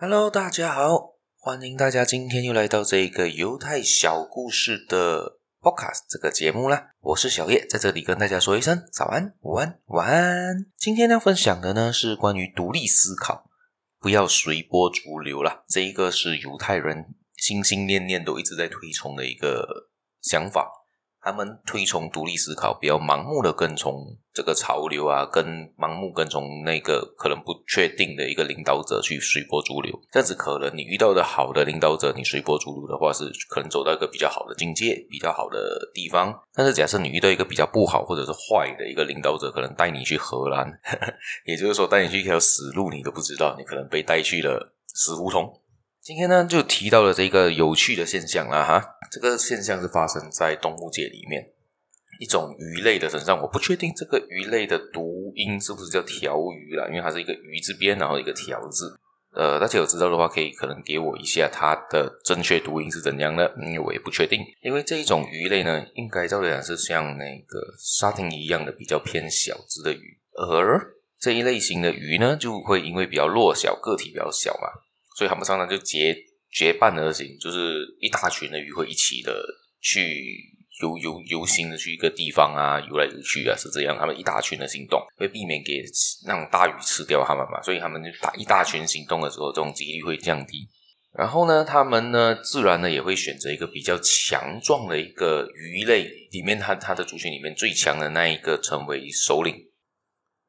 Hello，大家好，欢迎大家今天又来到这个犹太小故事的 Podcast 这个节目啦。我是小叶，在这里跟大家说一声早安、午安、晚安。今天要分享的呢是关于独立思考，不要随波逐流啦。这一个是犹太人心心念念都一直在推崇的一个想法。他们推崇独立思考，比较盲目的跟从这个潮流啊，跟盲目跟从那个可能不确定的一个领导者去随波逐流。这样子可能你遇到的好的领导者，你随波逐流的话，是可能走到一个比较好的境界、比较好的地方。但是假设你遇到一个比较不好或者是坏的一个领导者，可能带你去荷兰，也就是说带你去一条死路，你都不知道，你可能被带去了死胡同。今天呢，就提到了这个有趣的现象啦，哈，这个现象是发生在动物界里面一种鱼类的身上。我不确定这个鱼类的读音是不是叫条鱼啦，因为它是一个鱼字边，然后一个条字。呃，大家有知道的话，可以可能给我一下它的正确读音是怎样的，因为我也不确定。因为这一种鱼类呢，应该照理讲是像那个沙丁鱼一样的比较偏小只的鱼，而这一类型的鱼呢，就会因为比较弱小，个体比较小嘛。所以他们常常就结结伴而行，就是一大群的鱼会一起的去游游游行的去一个地方啊，游来游去啊，是这样。他们一大群的行动，会避免给那种大鱼吃掉他们嘛。所以他们就大一大群行动的时候，这种几率会降低。然后呢，他们呢，自然呢也会选择一个比较强壮的一个鱼类里面，它它的族群里面最强的那一个成为首领。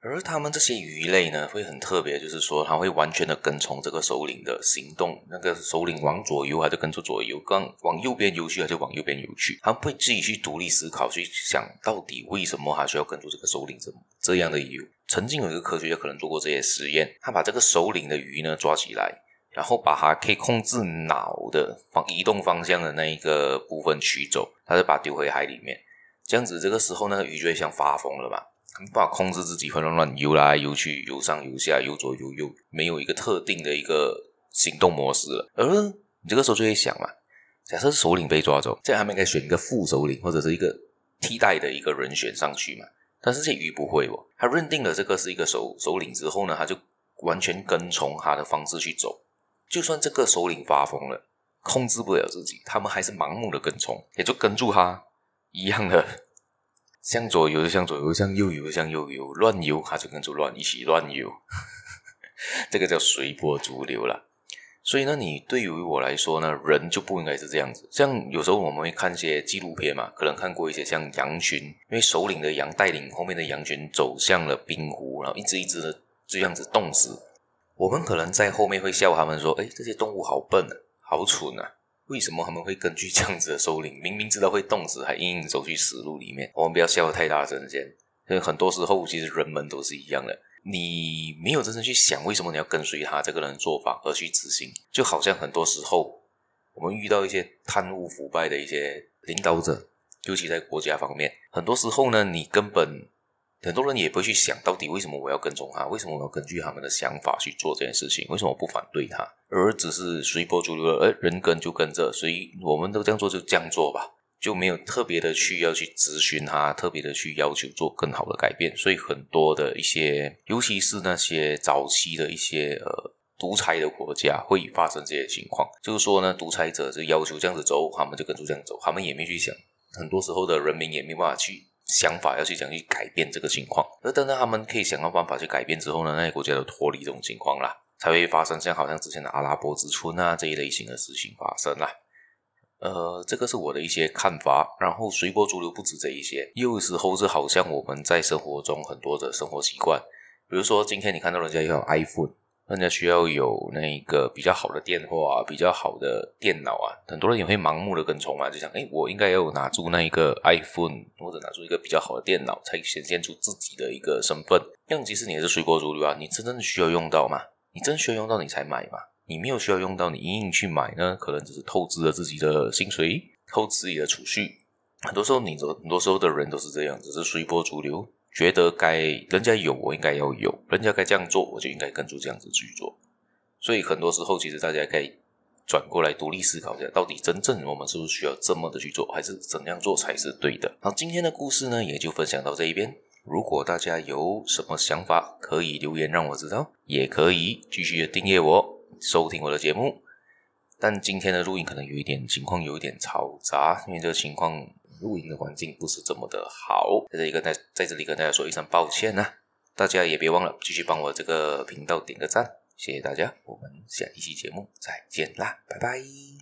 而他们这些鱼类呢，会很特别，就是说，它会完全的跟从这个首领的行动。那个首领往左游，它就跟着左游；刚往右边游去，它就往右边游去。它会自己去独立思考，去想到底为什么它需要跟着这个首领这这样的游。曾经有一个科学家可能做过这些实验，他把这个首领的鱼呢抓起来，然后把它可以控制脑的方移动方向的那一个部分取走，他就把它丢回海里面。这样子，这个时候呢，鱼就会像发疯了吧。没办法控制自己，会乱乱游来游去，游上游下，游左游右，没有一个特定的一个行动模式了。而你这个时候就会想嘛，假设首领被抓走，这样他们应该选一个副首领或者是一个替代的一个人选上去嘛？但是这鱼不会哦，他认定了这个是一个首首领之后呢，他就完全跟从他的方式去走，就算这个首领发疯了，控制不了自己，他们还是盲目的跟从，也就跟住他一样的。向左游就向左游，向右游向右游，乱游他就跟着乱一起乱游，这个叫随波逐流了。所以呢，你对于我来说呢，人就不应该是这样子。像有时候我们会看一些纪录片嘛，可能看过一些像羊群，因为首领的羊带领后面的羊群走向了冰湖，然后一只一只的这样子冻死。我们可能在后面会笑他们说：“诶，这些动物好笨啊，好蠢啊。”为什么他们会根据这样子的首领，明明知道会冻死，还硬硬走去死路里面？我们不要笑得太大声先。因为很多时候，其实人们都是一样的。你没有真正去想为什么你要跟随他这个人的做法而去执行，就好像很多时候我们遇到一些贪污腐败的一些领导者，尤其在国家方面，很多时候呢，你根本。很多人也不会去想到底为什么我要跟踪他，为什么我要根据他们的想法去做这件事情？为什么我不反对他，而只是随波逐流？而人跟就跟着，所以我们都这样做就这样做吧，就没有特别的去要去咨询他，特别的去要求做更好的改变。所以很多的一些，尤其是那些早期的一些呃独裁的国家，会发生这些情况。就是说呢，独裁者就要求这样子走，他们就跟着这样走，他们也没去想，很多时候的人民也没办法去。想法要去想去改变这个情况，而等到他们可以想到办法去改变之后呢，那些国家都脱离这种情况啦，才会发生像好像之前的阿拉伯之春啊这一类型的事情发生啦。呃，这个是我的一些看法。然后随波逐流不止这一些，有时候是好像我们在生活中很多的生活习惯，比如说今天你看到人家用 iPhone。人家需要有那一个比较好的电话，比较好的电脑啊，很多人也会盲目的跟从嘛，就想，诶，我应该要拿住那一个 iPhone，或者拿出一个比较好的电脑，才显现出自己的一个身份。这样其实你也是随波逐流啊，你真正需要用到吗？你真需要用到你才买嘛？你没有需要用到，你硬硬去买呢，可能只是透支了自己的薪水，透支自己的储蓄。很多时候，你很多时候的人都是这样，只是随波逐流。觉得该人家有，我应该要有；人家该这样做，我就应该跟着这样子去做。所以很多时候，其实大家可以转过来独立思考一下，到底真正我们是不是需要这么的去做，还是怎样做才是对的？好，今天的故事呢，也就分享到这一边。如果大家有什么想法，可以留言让我知道，也可以继续的订阅我。收听我的节目。但今天的录音可能有一点情况，有一点嘈杂，因为这个情况录音的环境不是这么的好，在这里跟大在这里跟大家说一声抱歉呐、啊。大家也别忘了继续帮我这个频道点个赞，谢谢大家，我们下一期节目再见啦，拜拜。